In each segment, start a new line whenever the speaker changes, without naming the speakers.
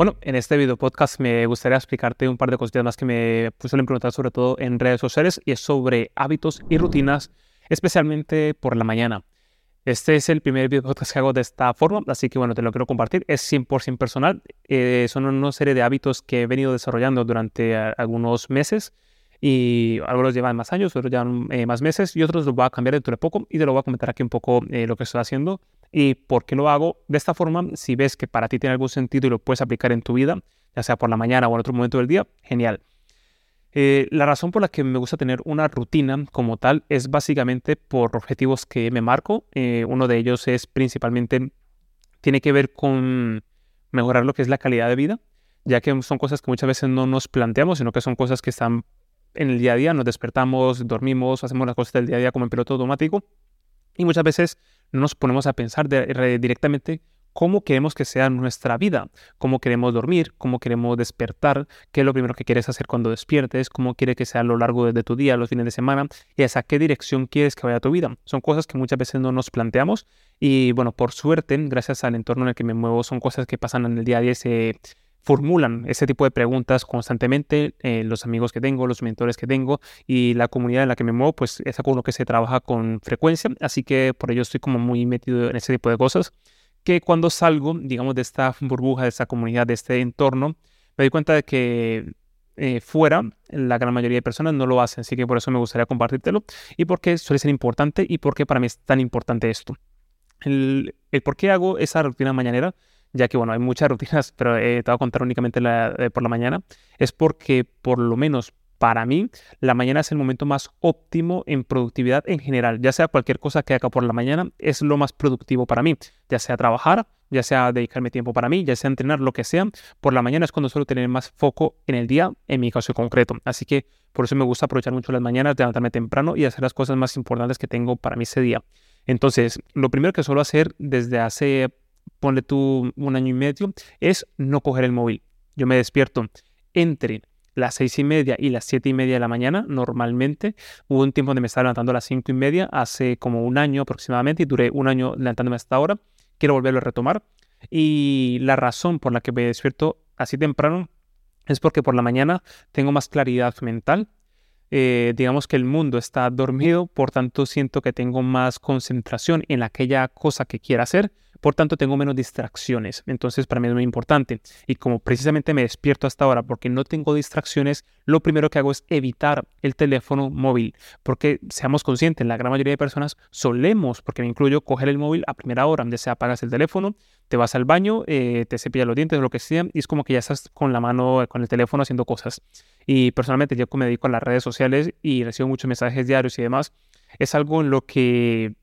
Bueno, en este video podcast me gustaría explicarte un par de cositas más que me suelen preguntar sobre todo en redes sociales y es sobre hábitos y rutinas, especialmente por la mañana. Este es el primer video podcast que hago de esta forma, así que bueno, te lo quiero compartir. Es 100% personal. Eh, son una serie de hábitos que he venido desarrollando durante eh, algunos meses y algunos llevan más años, otros llevan eh, más meses y otros los voy a cambiar dentro de poco y te lo voy a comentar aquí un poco eh, lo que estoy haciendo y por qué lo hago de esta forma. Si ves que para ti tiene algún sentido y lo puedes aplicar en tu vida, ya sea por la mañana o en otro momento del día, genial. Eh, la razón por la que me gusta tener una rutina como tal es básicamente por objetivos que me marco. uno de ellos es principalmente, tiene que ver con mejorar lo que es la calidad de vida, ya que son cosas que muchas veces no nos planteamos, sino que son cosas que están en el día a día, nos despertamos, dormimos, hacemos las cosas del día a día como en piloto automático y muchas veces no nos ponemos a pensar directamente cómo queremos que sea nuestra vida, cómo queremos dormir, cómo queremos despertar, qué es lo primero que quieres hacer cuando despiertes, cómo quieres que sea a lo largo de tu día, los fines de semana y hacia qué dirección quieres que vaya tu vida. Son cosas que muchas veces no nos planteamos y bueno, por suerte, gracias al entorno en el que me muevo, son cosas que pasan en el día a día, formulan ese tipo de preguntas constantemente, eh, los amigos que tengo, los mentores que tengo y la comunidad en la que me muevo, pues es algo que se trabaja con frecuencia, así que por ello estoy como muy metido en ese tipo de cosas, que cuando salgo, digamos, de esta burbuja, de esta comunidad, de este entorno, me doy cuenta de que eh, fuera la gran mayoría de personas no lo hacen, así que por eso me gustaría compartírtelo y por qué suele ser importante y por qué para mí es tan importante esto. El, el por qué hago esa rutina mañanera ya que bueno, hay muchas rutinas, pero eh, te voy a contar únicamente la, por la mañana, es porque por lo menos para mí, la mañana es el momento más óptimo en productividad en general. Ya sea cualquier cosa que haga por la mañana, es lo más productivo para mí. Ya sea trabajar, ya sea dedicarme tiempo para mí, ya sea entrenar, lo que sea. Por la mañana es cuando suelo tener más foco en el día, en mi caso concreto. Así que por eso me gusta aprovechar mucho las mañanas, levantarme temprano y hacer las cosas más importantes que tengo para mí ese día. Entonces, lo primero que suelo hacer desde hace ponle tú un año y medio, es no coger el móvil. Yo me despierto entre las seis y media y las siete y media de la mañana, normalmente. Hubo un tiempo donde me estaba levantando a las cinco y media, hace como un año aproximadamente, y duré un año levantándome hasta ahora. Quiero volverlo a retomar. Y la razón por la que me despierto así temprano es porque por la mañana tengo más claridad mental, eh, digamos que el mundo está dormido, por tanto siento que tengo más concentración en aquella cosa que quiera hacer, por tanto tengo menos distracciones. Entonces para mí es muy importante. Y como precisamente me despierto hasta ahora porque no tengo distracciones, lo primero que hago es evitar el teléfono móvil, porque seamos conscientes, la gran mayoría de personas solemos, porque me incluyo, coger el móvil a primera hora, donde se apagas el teléfono, te vas al baño, eh, te cepillas los dientes, lo que sea, y es como que ya estás con la mano, con el teléfono haciendo cosas. Y personalmente yo me dedico a las redes sociales y recibo muchos mensajes diarios y demás, es algo en lo que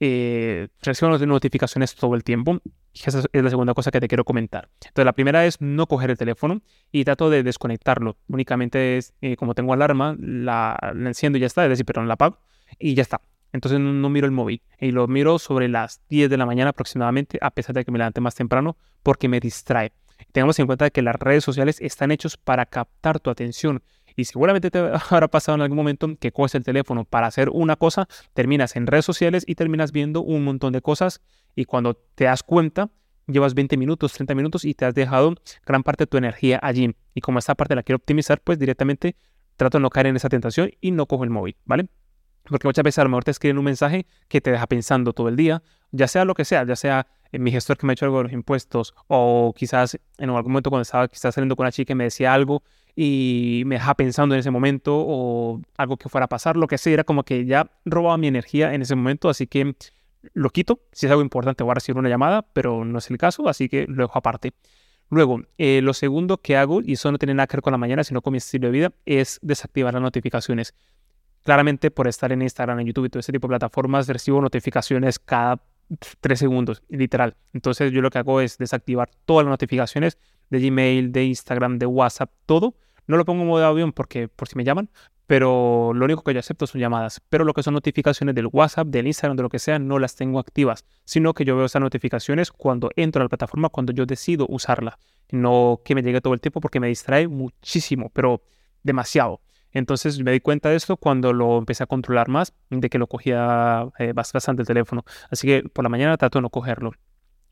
eh, recibo notificaciones todo el tiempo. Esa es la segunda cosa que te quiero comentar. Entonces, la primera es no coger el teléfono y trato de desconectarlo. Únicamente es, eh, como tengo alarma, la, enciendo y ya está, es decir, perdón, la apago y ya está. Entonces no, miro el móvil y lo miro sobre las 10 de la mañana aproximadamente, a pesar de que me levante más temprano, porque me distrae. Tengamos en cuenta que las redes sociales están hechos para captar tu atención y seguramente te habrá pasado en algún momento que coges el teléfono para hacer una cosa, terminas en redes sociales y terminas viendo un montón de cosas y cuando te das cuenta, llevas 20 minutos, 30 minutos y te has dejado gran parte de tu energía allí. Y como esta parte la quiero optimizar, pues directamente trato de no caer en esa tentación y no cojo el móvil, ¿vale? Porque muchas veces a lo mejor te escriben un mensaje que te deja pensando todo el día, ya sea lo que sea, ya sea mi gestor que me ha hecho algo de los impuestos o quizás en algún momento cuando estaba quizás saliendo con una chica y me decía algo y me dejaba pensando en ese momento o algo que fuera a pasar, lo que sea, era como que ya robaba mi energía en ese momento, así que lo quito, si es algo importante voy a recibir una llamada, pero no es el caso, así que lo dejo aparte. Luego, eh, lo segundo que hago, y eso no tiene nada que ver con la mañana, sino con mi estilo de vida, es desactivar las notificaciones. Claramente, por estar en Instagram, en YouTube y todo ese tipo de plataformas, recibo notificaciones cada tres segundos, literal. Entonces, yo lo que hago es desactivar todas las notificaciones de Gmail, de Instagram, de WhatsApp, todo. No lo pongo en modo avión porque por si me llaman, pero lo único que yo acepto son llamadas. Pero lo que son notificaciones del WhatsApp, del Instagram, de lo que sea, no las tengo activas, sino que yo veo esas notificaciones cuando entro a la plataforma, cuando yo decido usarla. No que me llegue todo el tiempo porque me distrae muchísimo, pero demasiado. Entonces me di cuenta de esto cuando lo empecé a controlar más, de que lo cogía eh, bastante el teléfono. Así que por la mañana trato de no cogerlo.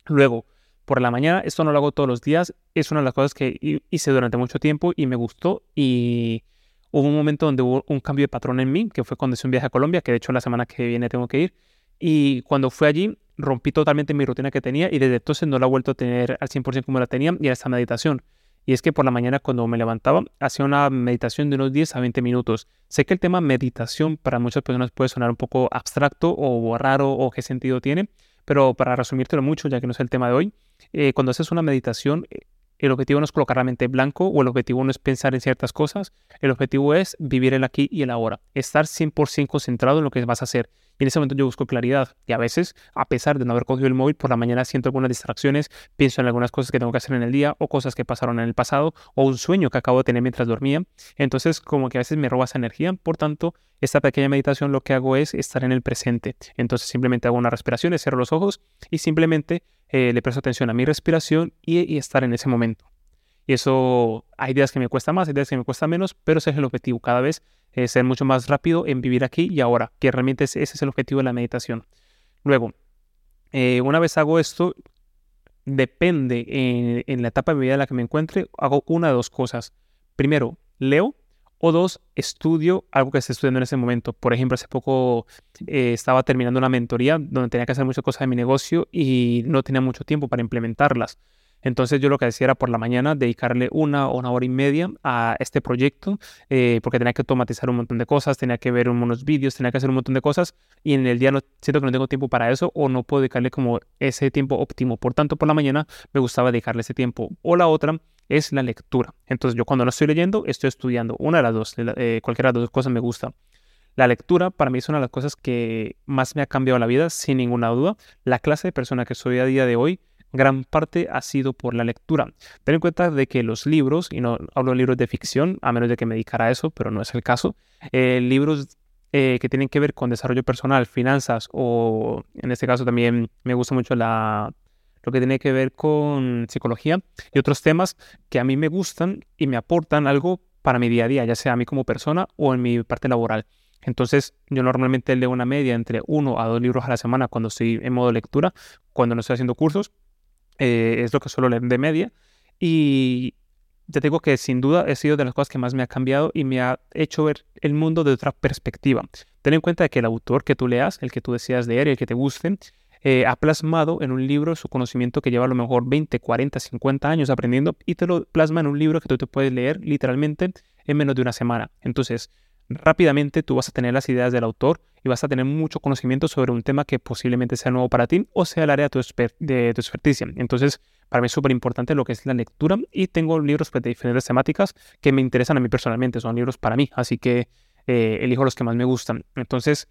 Luego, por la mañana. Esto no lo hago todos los días. Es una de las cosas que hice durante mucho tiempo y me gustó. Y hubo un momento donde hubo un cambio de patrón en mí, que fue cuando hice un viaje a Colombia, que de hecho la semana que viene tengo que ir. Y cuando fui allí, rompí totalmente mi rutina que tenía y desde entonces no la he vuelto a tener al 100% como la tenía y era esta meditación. Y es que por la mañana cuando me levantaba hacía una meditación de unos 10 a 20 minutos. Sé que el tema meditación para muchas personas puede sonar un poco abstracto o raro o qué sentido tiene, pero para resumírtelo mucho, ya que no es el tema de hoy, eh, cuando haces una meditación, eh, el objetivo no es colocar la mente blanco o el objetivo no es pensar en ciertas cosas, el objetivo es vivir el aquí y el ahora, estar 100% concentrado en lo que vas a hacer. Y en ese momento yo busco claridad. Y a veces, a pesar de no haber cogido el móvil, por la mañana siento algunas distracciones, pienso en algunas cosas que tengo que hacer en el día o cosas que pasaron en el pasado o un sueño que acabo de tener mientras dormía. Entonces, como que a veces me roba esa energía. Por tanto, esta pequeña meditación lo que hago es estar en el presente. Entonces, simplemente hago una respiración, cierro los ojos y simplemente eh, le presto atención a mi respiración y, estar en ese momento. Y eso, hay días que me cuesta más, hay días que me cuesta menos, pero ese es el objetivo, cada vez eh, ser mucho más rápido en vivir aquí y ahora, que realmente ese, es el objetivo de la meditación. Luego, eh, una vez hago esto, depende en, en, la etapa de mi vida en la que me encuentre, hago una de dos cosas. Primero, leo o dos, estudio algo que esté estudiando en ese momento. Por ejemplo, hace poco eh, estaba terminando una mentoría donde tenía que hacer muchas cosas de mi negocio y no tenía mucho tiempo para implementarlas. Entonces yo lo que decía era por la mañana dedicarle una o una hora y media a este proyecto eh, porque tenía que automatizar un montón de cosas, tenía que ver unos vídeos, tenía que hacer un montón de cosas y en el día no, siento que no tengo tiempo para eso o no puedo dedicarle como ese tiempo óptimo. Por tanto, por la mañana me gustaba dedicarle ese tiempo. O la otra es la lectura. Entonces yo cuando no estoy leyendo, estoy estudiando. Una de las dos, eh, cualquiera de las dos cosas me gusta. La lectura para mí es una de las cosas que más me ha cambiado la vida, sin ninguna duda. La clase de persona que soy a día de hoy, gran parte ha sido por la lectura. Ten en cuenta de que los libros, y no hablo de libros de ficción, a menos de que me dedicara a eso, pero no es el caso, eh, libros eh, que tienen que ver con desarrollo personal, finanzas o en este caso también me gusta mucho la lo que tiene que ver con psicología y otros temas que a mí me gustan y me aportan algo para mi día a día, ya sea a mí como persona o en mi parte laboral. Entonces, yo normalmente leo una media entre uno a dos libros a la semana cuando estoy en modo lectura, cuando no estoy haciendo cursos, eh, es lo que suelo leer de media. Y te digo que sin duda he sido de las cosas que más me ha cambiado y me ha hecho ver el mundo de otra perspectiva. Ten en cuenta que el autor que tú leas, el que tú deseas leer y el que te guste, eh, ha plasmado en un libro su conocimiento que lleva a lo mejor 20, 40, 50 años aprendiendo y te lo plasma en un libro que tú te puedes leer literalmente en menos de una semana. Entonces, rápidamente tú vas a tener las ideas del autor y vas a tener mucho conocimiento sobre un tema que posiblemente sea nuevo para ti o sea el área de tu, experticia. Entonces, para mí es súper importante lo que es la lectura y tengo libros pues, de diferentes temáticas que me interesan a mí personalmente, son libros para mí, así que eh, elijo los que más me gustan. Entonces,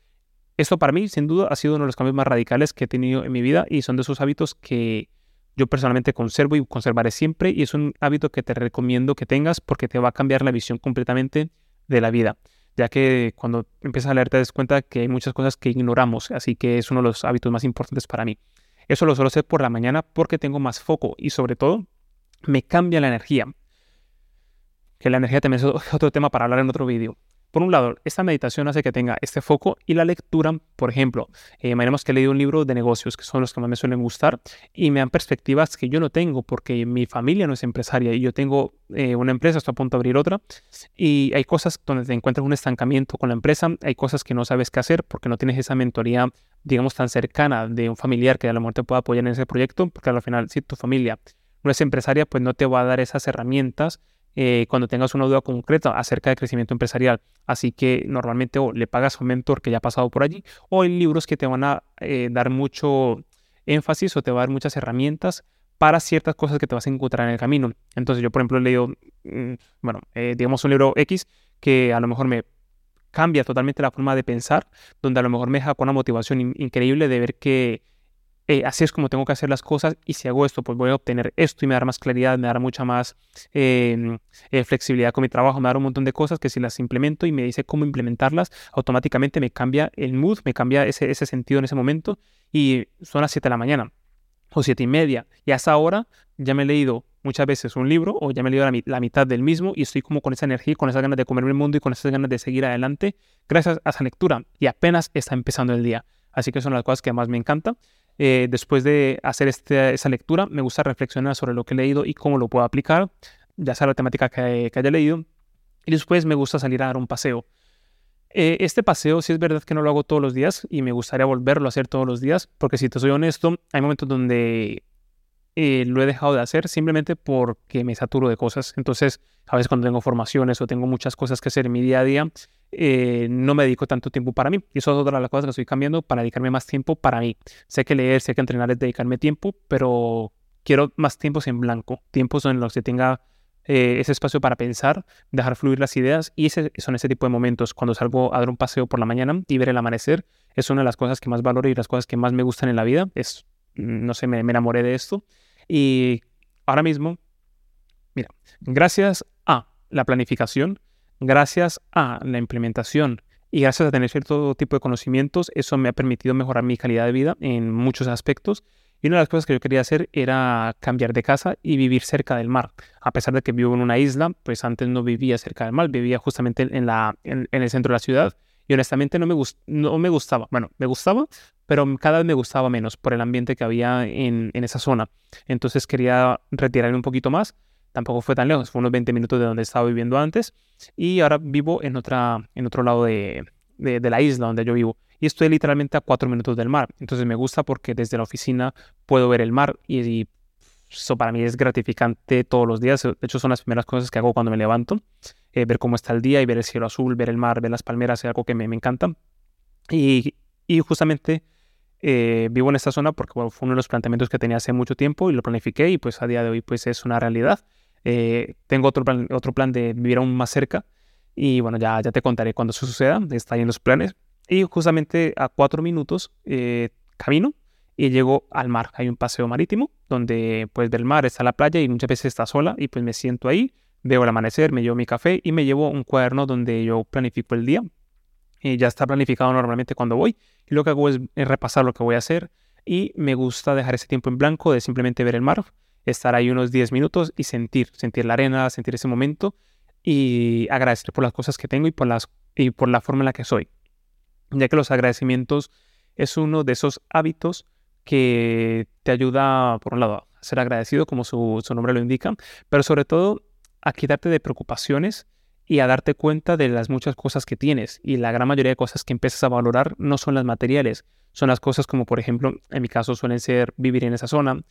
esto para mí, sin duda, ha sido uno de los cambios más radicales que he tenido en mi vida y son de esos hábitos que yo personalmente conservo y conservaré siempre y es un hábito que te recomiendo que tengas porque te va a cambiar la visión completamente de la vida, ya que cuando empiezas a leer te das cuenta que hay muchas cosas que ignoramos, así que es uno de los hábitos más importantes para mí. Eso lo suelo hacer por la mañana porque tengo más foco y sobre todo me cambia la energía. Que la energía también es otro tema para hablar en otro vídeo. Por un lado, esta meditación hace que tenga este foco y la lectura, por ejemplo, eh, imaginemos que he leído un libro de negocios, que son los que más me suelen gustar, y me dan perspectivas que yo no tengo porque mi familia no es empresaria y yo tengo eh, una empresa, estoy a punto de abrir otra, y hay cosas donde te encuentras un estancamiento con la empresa, hay cosas que no sabes qué hacer porque no tienes esa mentoría, digamos, tan cercana de un familiar que a lo mejor te pueda apoyar en ese proyecto, porque al final, si tu familia no es empresaria, pues no te va a dar esas herramientas eh, cuando tengas una duda concreta acerca de crecimiento empresarial. Así que normalmente o le pagas a un mentor que ya ha pasado por allí o hay libros que te van a eh, dar mucho énfasis o te va a dar muchas herramientas para ciertas cosas que te vas a encontrar en el camino. Entonces yo, por ejemplo, he leído, mm, bueno, eh, digamos un libro X que a lo mejor me cambia totalmente la forma de pensar, donde a lo mejor me deja con una motivación increíble de ver que eh, así es como tengo que hacer las cosas y si hago esto, pues voy a obtener esto y me dará más claridad, me dará mucha más em, eh, flexibilidad con mi trabajo, me dará un montón de cosas que si las implemento y me dice cómo implementarlas, automáticamente me cambia el mood, me cambia ese, ese sentido en ese momento y son las 7 de la mañana o 7 y media y hasta ahora ya me he leído muchas veces un libro o ya me he leído la, la, mitad del mismo y estoy como con esa energía, con esas ganas de comerme el mundo y con esas ganas de seguir adelante gracias a esa lectura y apenas está empezando el día. Así que son las cosas que más me encantan. Eh, después de hacer este, esa lectura, me gusta reflexionar sobre lo que he leído y cómo lo puedo aplicar, ya sea la temática que, haya leído. Y después me gusta salir a dar un paseo. Eh, este paseo sí es verdad que no lo hago todos los días y me gustaría volverlo a hacer todos los días, porque si te soy honesto, hay momentos donde eh, lo he dejado de hacer simplemente porque me saturo de cosas. Entonces, a veces cuando tengo formaciones o tengo muchas cosas que hacer en mi día a día, eh, no me dedico tanto tiempo para mí. Y eso es otra de las cosas que estoy cambiando para dedicarme más tiempo para mí. Sé que leer, sé que entrenar es dedicarme tiempo, pero quiero más tiempos en blanco, tiempos en los que tenga eh, ese espacio para pensar, dejar fluir las ideas y ese, son ese tipo de momentos. Cuando salgo a dar un paseo por la mañana y ver el amanecer, es una de las cosas que más valoro y las cosas que más me gustan en la vida. Es, no sé, me enamoré de esto. Y ahora mismo, mira, gracias a la planificación, gracias a la implementación y gracias a tener cierto tipo de conocimientos, eso me ha permitido mejorar mi calidad de vida en muchos aspectos. Y una de las cosas que yo quería hacer era cambiar de casa y vivir cerca del mar. A pesar de que vivo en una isla, pues antes no vivía cerca del mar, vivía justamente en, la, en, el centro de la ciudad. Y honestamente no me, no me gustaba. Bueno, me gustaba, pero cada vez me gustaba menos por el ambiente que había en, esa zona. Entonces quería retirarme un poquito más. Tampoco fue tan lejos, fue unos 20 minutos de donde estaba viviendo antes. Y ahora vivo en, otra, en otro lado de, la isla donde yo vivo. Y estoy literalmente a cuatro minutos del mar. Entonces me gusta porque desde la oficina puedo ver el mar y, eso para mí es gratificante todos los días. De hecho, son las primeras cosas que hago cuando me levanto. Eh, ver cómo está el día y ver el cielo azul, ver el mar, ver las palmeras, es algo que me, me encanta. Y, y justamente eh, vivo en esta zona porque fue uno de los planteamientos que tenía hace mucho tiempo y lo planifiqué y pues a día de hoy pues es una realidad. Eh, tengo otro plan, otro plan de vivir aún más cerca y bueno, ya, ya te contaré cuando eso suceda, está ahí en los planes. Y justamente a cuatro minutos eh, camino y llego al mar. Hay un paseo marítimo donde puedes ver el mar, está la playa y muchas veces está sola y pues me siento ahí, veo el amanecer, me llevo mi café y me llevo un cuaderno donde yo planifico el día. Y ya está planificado normalmente cuando voy y lo que hago es, repasar lo que voy a hacer y me gusta dejar ese tiempo en blanco de simplemente ver el mar, estar ahí unos 10 minutos y sentir, sentir la arena, sentir ese momento y agradecer por las cosas que tengo y por, las, y por la forma en la que soy. Ya que los agradecimientos es uno de esos hábitos que te ayuda, por un lado, a ser agradecido, como su, su nombre lo indica, pero sobre todo a quitarte de preocupaciones y a darte cuenta de las muchas cosas que tienes. Y la gran mayoría de cosas que empiezas a valorar no son las materiales, son las cosas como, por ejemplo, en mi caso suelen ser vivir en esa zona,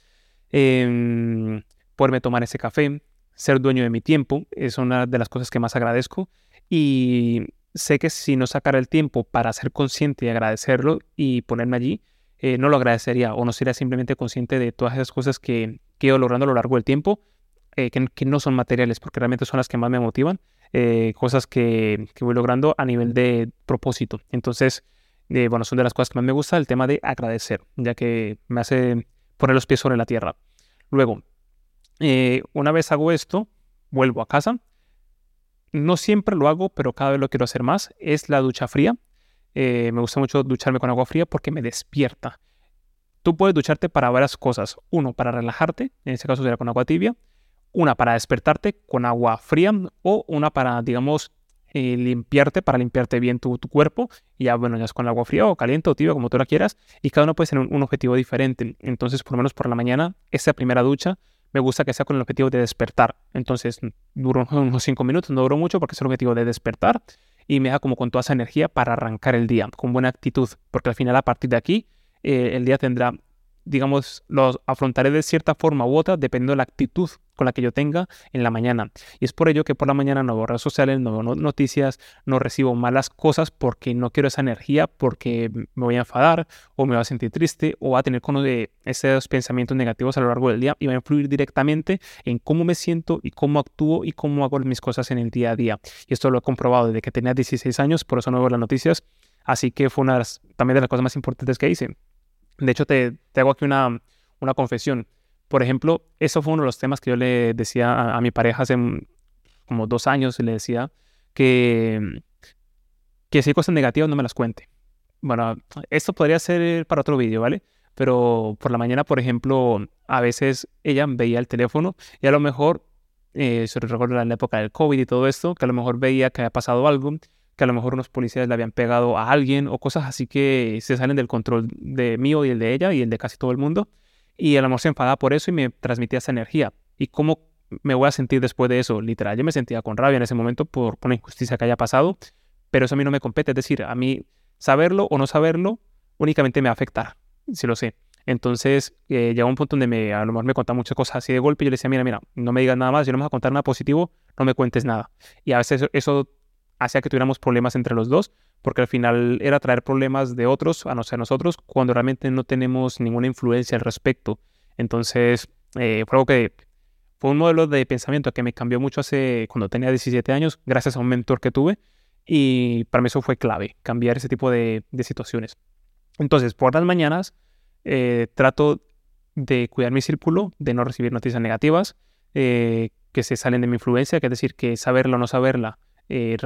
eh, poderme tomar ese café, ser dueño de mi tiempo, es una de las cosas que más agradezco. Y sé que si no sacara el tiempo para ser consciente y agradecerlo y ponerme allí, eh, no lo agradecería o no sería simplemente consciente de todas esas cosas que, que he ido logrando a lo largo del tiempo, eh, que, que, no son materiales, porque realmente son las que más me motivan eh, cosas que, voy logrando a nivel de propósito. Entonces, eh, bueno, son de las cosas que más me gusta el tema de agradecer, ya que me hace poner los pies sobre la tierra. Luego, eh, una vez hago esto, vuelvo a casa. No siempre lo hago, pero cada vez lo quiero hacer más. Es la ducha fría. me gusta mucho ducharme con agua fría porque me despierta. Tú puedes ducharte para varias cosas. Uno, para relajarte, en este caso sería con agua tibia una para despertarte con agua fría o una para, digamos, eh, limpiarte, para limpiarte bien tu, cuerpo. Y ya, bueno, ya es con agua fría o caliente o tibia, como tú la quieras. Y cada uno puede tener un, objetivo diferente. Entonces, por lo menos por la mañana, esa primera ducha me gusta que sea con el objetivo de despertar. Entonces, duro unos 5 minutos, no duro mucho porque es el objetivo de despertar. Y me da como con toda esa energía para arrancar el día, con buena actitud. Porque al final, a partir de aquí, eh, el día tendrá digamos, los afrontaré de cierta forma u otra dependiendo de la actitud con la que yo tenga en la mañana. Y es por ello que por la mañana no veo redes sociales, no veo noticias, no recibo malas cosas porque no quiero esa energía, porque me voy a enfadar o me voy a sentir triste o va a tener como de esos pensamientos negativos a lo largo del día y va a influir directamente en cómo me siento y cómo actúo y cómo hago mis cosas en el día a día. Y esto lo he comprobado desde que tenía 16 años, por eso no veo las noticias. Así que fue una de las, también de las cosas más importantes que hice. De hecho, te, hago aquí una, una, confesión. Por ejemplo, eso fue uno de los temas que yo le decía a, mi pareja hace como dos años. Le decía que, que si hay cosas negativas no me las cuente. Bueno, esto podría ser para otro vídeo, ¿vale? Pero por la mañana, por ejemplo, a veces ella veía el teléfono y a lo mejor, eh, se recuerda la época del COVID y todo esto, que a lo mejor veía que había pasado algo, que a lo mejor unos policías le habían pegado a alguien o cosas así que se salen del control de mío y el de ella y el de casi todo el mundo. Y a lo mejor se enfadaba por eso y me transmitía esa energía. ¿Y cómo me voy a sentir después de eso? Literal, yo me sentía con rabia en ese momento por, por una injusticia que haya pasado, pero eso a mí no me compete. Es decir, a mí saberlo o no saberlo únicamente me va a afectar, si lo sé. Entonces eh, llegó un punto donde me, a lo mejor me contaba muchas cosas así de golpe y yo le decía, mira, mira, no me digas nada más, yo no me voy a contar nada positivo, no me cuentes nada. Y a veces eso, hacía que tuviéramos problemas entre los dos, porque al final era traer problemas de otros a nosotros cuando realmente no tenemos ninguna influencia al respecto. Entonces, eh, fue algo que fue un modelo de pensamiento que me cambió mucho hace cuando tenía 17 años, gracias a un mentor que tuve, y para mí eso fue clave, cambiar ese tipo de, de situaciones. Entonces, por las mañanas, eh, trato de cuidar mi círculo, de no recibir noticias negativas eh, que se salen de mi influencia, que es decir, que saberla o no saberla, eh,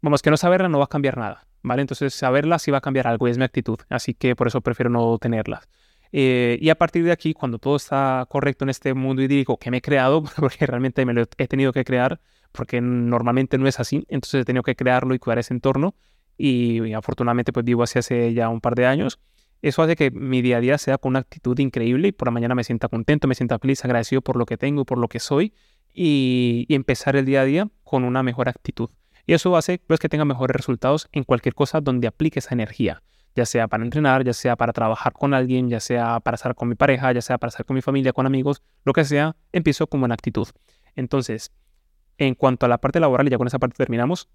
vamos, que no saberla no va a cambiar nada, ¿vale? Entonces saberla sí va a cambiar algo y es mi actitud, así que por eso prefiero no tenerlas. y a partir de aquí, cuando todo está correcto en este mundo idílico que me he creado, porque realmente me lo he tenido que crear, porque normalmente no es así, entonces he tenido que crearlo y cuidar ese entorno, y, y afortunadamente pues vivo así hace ya un par de años, eso hace que mi día a día sea con una actitud increíble y por la mañana me sienta contento, me sienta feliz, agradecido por lo que tengo y por lo que soy y, empezar el día a día con una mejor actitud. Y eso hace pues, que tenga mejores resultados en cualquier cosa donde aplique esa energía, ya sea para entrenar, ya sea para trabajar con alguien, ya sea para estar con mi pareja, ya sea para estar con mi familia, con amigos, lo que sea, empiezo con buena actitud. Entonces, en cuanto a la parte laboral, y ya con esa parte terminamos,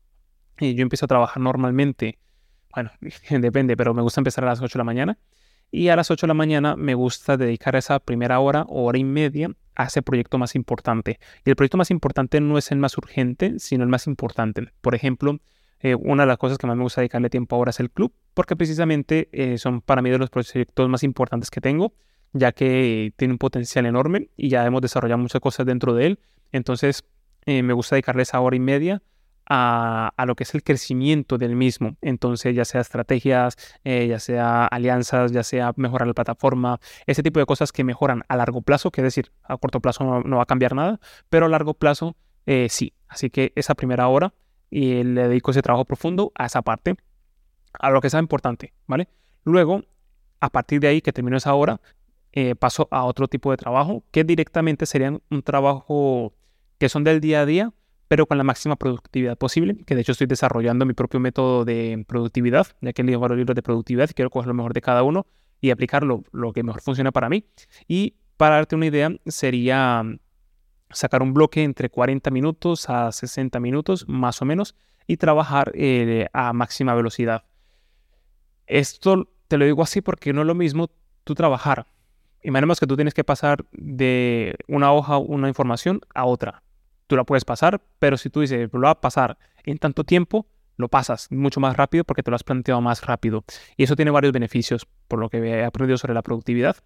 eh, yo empiezo a trabajar normalmente bueno, depende, pero me gusta empezar a las 8 de la mañana. Y a las 8 de la mañana me gusta dedicar esa primera hora hora y media a ese proyecto más importante. Y el proyecto más importante no es el más urgente, sino el más importante. Por ejemplo, eh, una de las cosas que más me gusta dedicarle tiempo ahora es el club, porque precisamente eh, son para mí de los proyectos más importantes que tengo, ya que tiene un potencial enorme y ya hemos desarrollado muchas cosas dentro de él. Entonces, eh, me gusta dedicarle esa hora y media a, lo que es el crecimiento del mismo. Entonces, ya sea estrategias, eh, ya sea alianzas, ya sea mejorar la plataforma, ese tipo de cosas que mejoran a largo plazo, que es decir, a corto plazo no, va a cambiar nada, pero a largo plazo eh, sí. Así que esa primera hora y le dedico ese trabajo profundo a esa parte, a lo que sea importante, ¿vale? Luego, a partir de ahí que termino esa hora, eh, paso a otro tipo de trabajo que directamente serían un trabajo que son del día a día, pero con la máxima productividad posible, que de hecho estoy desarrollando mi propio método de productividad, ya que varios libros de productividad quiero coger lo mejor de cada uno y aplicarlo lo que mejor funciona para mí. Y para darte una idea, sería mm, sacar un bloque entre 40 minutos a 60 minutos, más o menos, y trabajar eh, a máxima velocidad. Esto te lo digo así porque no es lo mismo tú trabajar. Imaginemos que tú tienes que pasar de una hoja, una información a otra tú la puedes pasar, pero si tú dices, lo va a pasar en tanto tiempo, lo pasas mucho más rápido porque te lo has planteado más rápido. Y eso tiene varios beneficios, por lo que he aprendido sobre la productividad.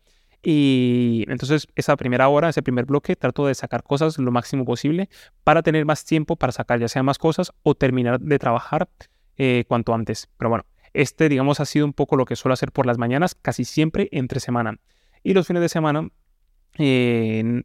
Y entonces esa primera hora, ese primer bloque, trato de sacar cosas lo máximo posible para tener más tiempo para sacar ya sea más cosas o terminar de trabajar eh, cuanto antes. Pero bueno, este digamos ha sido un poco lo que suelo hacer por las mañanas, casi siempre entre semana. Y los fines de semana eh,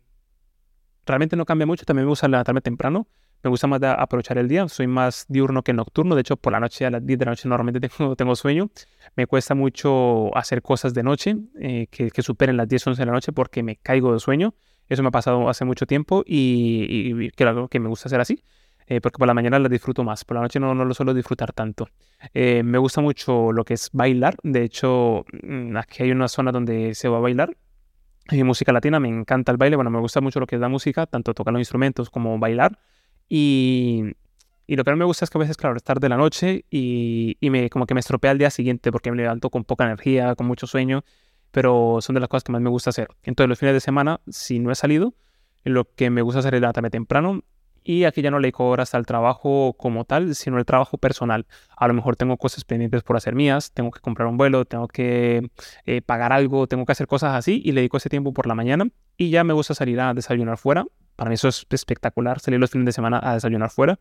realmente no cambia mucho. También me gusta levantarme temprano. Me gusta más aprovechar el día. Soy más diurno que nocturno. De hecho, por la noche, a las 10 de la noche, normalmente tengo, tengo sueño. Me cuesta mucho hacer cosas de noche eh, que, que, superen las 10, 11 de la noche porque me caigo de sueño. Eso me ha pasado hace mucho tiempo y, y creo que me gusta hacer así. Eh, porque por la mañana la disfruto más, por la noche no, no lo suelo disfrutar tanto. Eh, me gusta mucho lo que es bailar, de hecho mm, aquí hay una zona donde se va a bailar, y música latina, me encanta el baile, bueno, me gusta mucho lo que es la música, tanto tocar los instrumentos como bailar. Y, y lo que no me gusta es que a veces, claro, es tarde de la noche y, y, me, como que me estropea el día siguiente porque me levanto con poca energía, con mucho sueño, pero son de las cosas que más me gusta hacer. Entonces, los fines de semana, si no he salido, lo que me gusta hacer es levantarme temprano, y aquí ya no le dedico horas al trabajo como tal, sino el trabajo personal. A lo mejor tengo cosas pendientes por hacer mías, tengo que comprar un vuelo, tengo que eh, pagar algo, tengo que hacer cosas así y le dedico ese tiempo por la mañana y ya me gusta salir a desayunar fuera. Para mí eso es espectacular, salir los fines de semana a desayunar fuera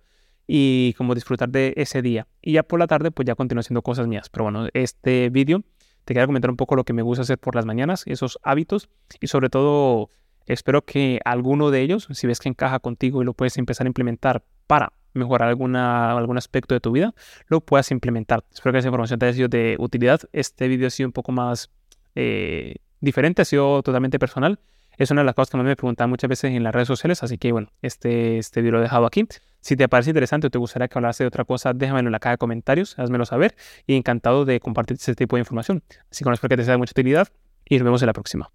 y como disfrutar de ese día. Y ya por la tarde pues ya continúo haciendo cosas mías. Pero bueno, este vídeo te quiero comentar un poco lo que me gusta hacer por las mañanas, esos hábitos y sobre todo Espero que alguno de ellos, si ves que encaja contigo y lo puedes empezar a implementar para mejorar alguna, algún aspecto de tu vida, lo puedas implementar. Espero que esa información te haya sido de utilidad. Este video ha sido un poco más eh, diferente, ha sido totalmente personal. Es una de las cosas que más me preguntan muchas veces en las redes sociales, así que bueno, este, este video lo he dejado aquí. Si te parece interesante o te gustaría que hablase de otra cosa, déjamelo en la caja de comentarios, házmelo saber y encantado de compartir este tipo de información. Así que espero que te sea de mucha utilidad y nos vemos en la próxima.